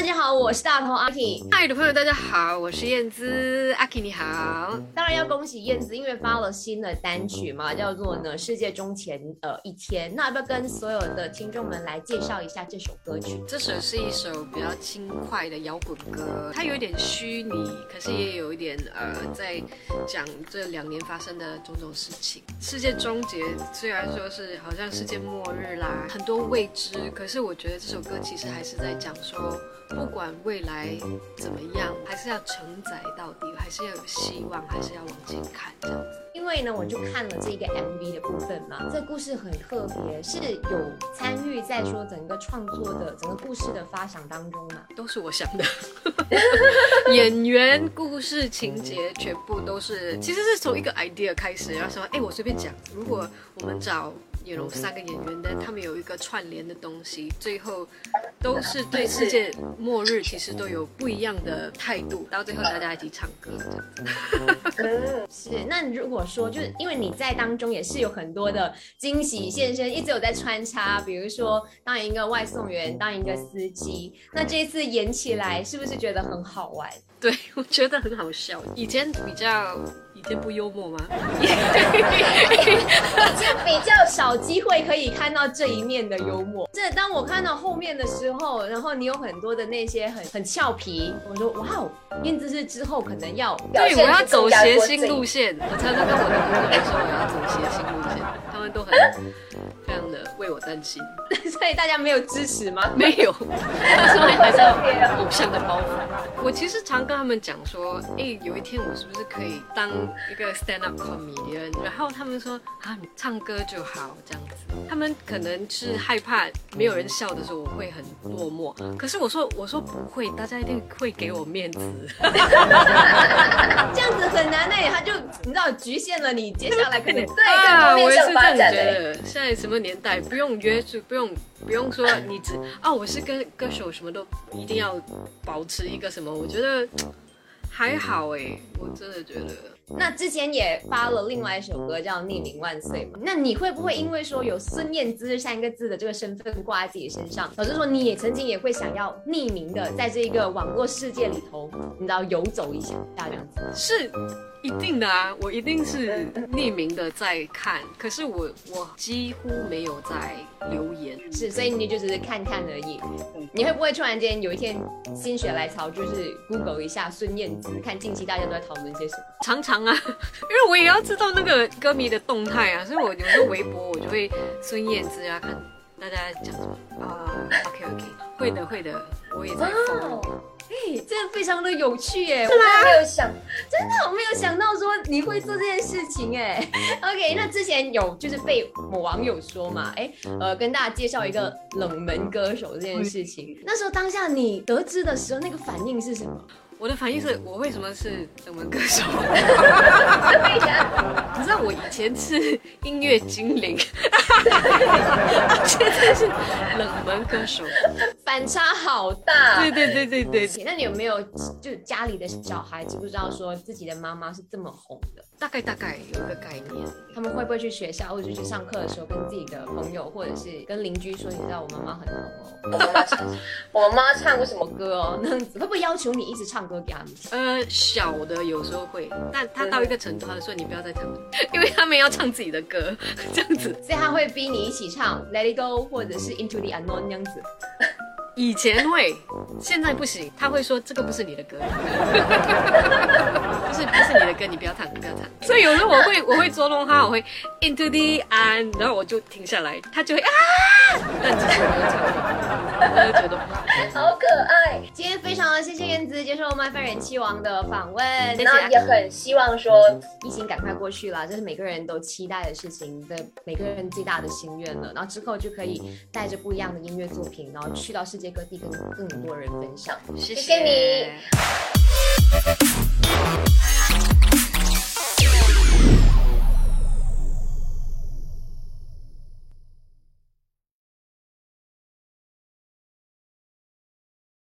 大家好，我是大头阿 K。嗨的朋友，大家好，我是燕姿，阿 K 你好。当然要恭喜燕姿，因为发了新的单曲嘛，叫做呢《世界终前呃一天》。那要不要跟所有的听众们来介绍一下这首歌曲？这首是一首比较轻快的摇滚歌，它有一点虚拟，可是也有一点呃，在讲这两年发生的种种事情。世界终结虽然说是好像世界末日啦，很多未知，可是我觉得这首歌其实还是在讲说。不管未来怎么样，还是要承载到底，还是要有希望，还是要往前看这样子。因为呢，我就看了这个 MV 的部分嘛，这故事很特别，是有参与在说整个创作的整个故事的发想当中嘛，都是我想的。演员、故事情节全部都是，其实是从一个 idea 开始，然后说，哎，我随便讲，如果我们找。有三个演员的，他们有一个串联的东西，最后都是对世界末日其实都有不一样的态度，到最后大家一起唱歌。是，那如果说就是因为你在当中也是有很多的惊喜现身，一直有在穿插，比如说当一个外送员，当一个司机，那这一次演起来是不是觉得很好玩？对，我觉得很好笑。以前比较。以前不幽默吗？以 前比较少机会可以看到这一面的幽默。这当我看到后面的时候，然后你有很多的那些很很俏皮，我说哇哦，燕姿是之后可能要对我要走谐星路线。我常常跟我的朋友说我要走谐星路线，他们都很非常的为我担心。所以大家没有支持吗？没有，他说还是要偶像的包袱。我其实常跟他们讲说，哎，有一天我是不是可以当。一个 stand up comedian，然后他们说啊，你唱歌就好这样子。他们可能是害怕没有人笑的时候我会很落寞，可是我说我说不会，大家一定会给我面子。道局限了你接下来可能 对啊，我也是这样觉得。现在什么年代，不用约束，不用不用说你只啊，我是歌歌手，什么都一定要保持一个什么，我觉得。还好哎，我真的觉得。那之前也发了另外一首歌叫《匿名万岁》嘛，那你会不会因为说有孙燕姿三个字的这个身份挂在自己身上，导致说你也曾经也会想要匿名的在这一个网络世界里头，你知道游走一下这样子？是。一定的啊，我一定是匿名的在看，可是我我几乎没有在留言，是，所以你就只是看看而已。你会不会突然间有一天心血来潮，就是 Google 一下孙燕姿，看近期大家都在讨论些什么？常常啊，因为我也要知道那个歌迷的动态啊，所以我有时候微博我就会孙燕姿啊，看大家讲什么啊。OK OK，会的会的，我也在 follow。哎，这非常的有趣耶！我没有想，真的我没有想到说你会做这件事情哎。OK，那之前有就是被某网友说嘛，哎，呃，跟大家介绍一个冷门歌手这件事情。那时候当下你得知的时候，那个反应是什么？我的反应是我为什么是冷门歌手？你知道我以前是音乐精灵，现在是冷门歌手，反差好大。对对对对对。那你有没有就家里的小孩知不知道说自己的妈妈是这么红的？大概大概有一个概念。他们会不会去学校或者去上课的时候跟自己的朋友或者是跟邻居说，你知道我妈妈很红哦？我妈唱过什么歌哦？那样子会不会要求你一直唱？歌给他们呃，小的有时候会，但他到一个程度，他说你不要再唱了，因为他们要唱自己的歌，这样子，所以他会逼你一起唱 Let It Go 或者是 Into the Unknown 那样子。以前会，现在不行，他会说这个不是你的歌，不是不是你的歌，你不要唱，不要唱。所以有时候我会我会捉弄他，我会 Into the end，然后我就停下来，他就会啊，但其实我没有唱，我就觉得好可爱。今天非常谢谢燕子接受《麦饭人气王》的访问，那也很希望说疫情赶快过去了，这是每个人都期待的事情，的每个人最大的心愿了。然后之后就可以带着不一样的音乐作品，然后去到世各地跟更多人分享，谢谢你。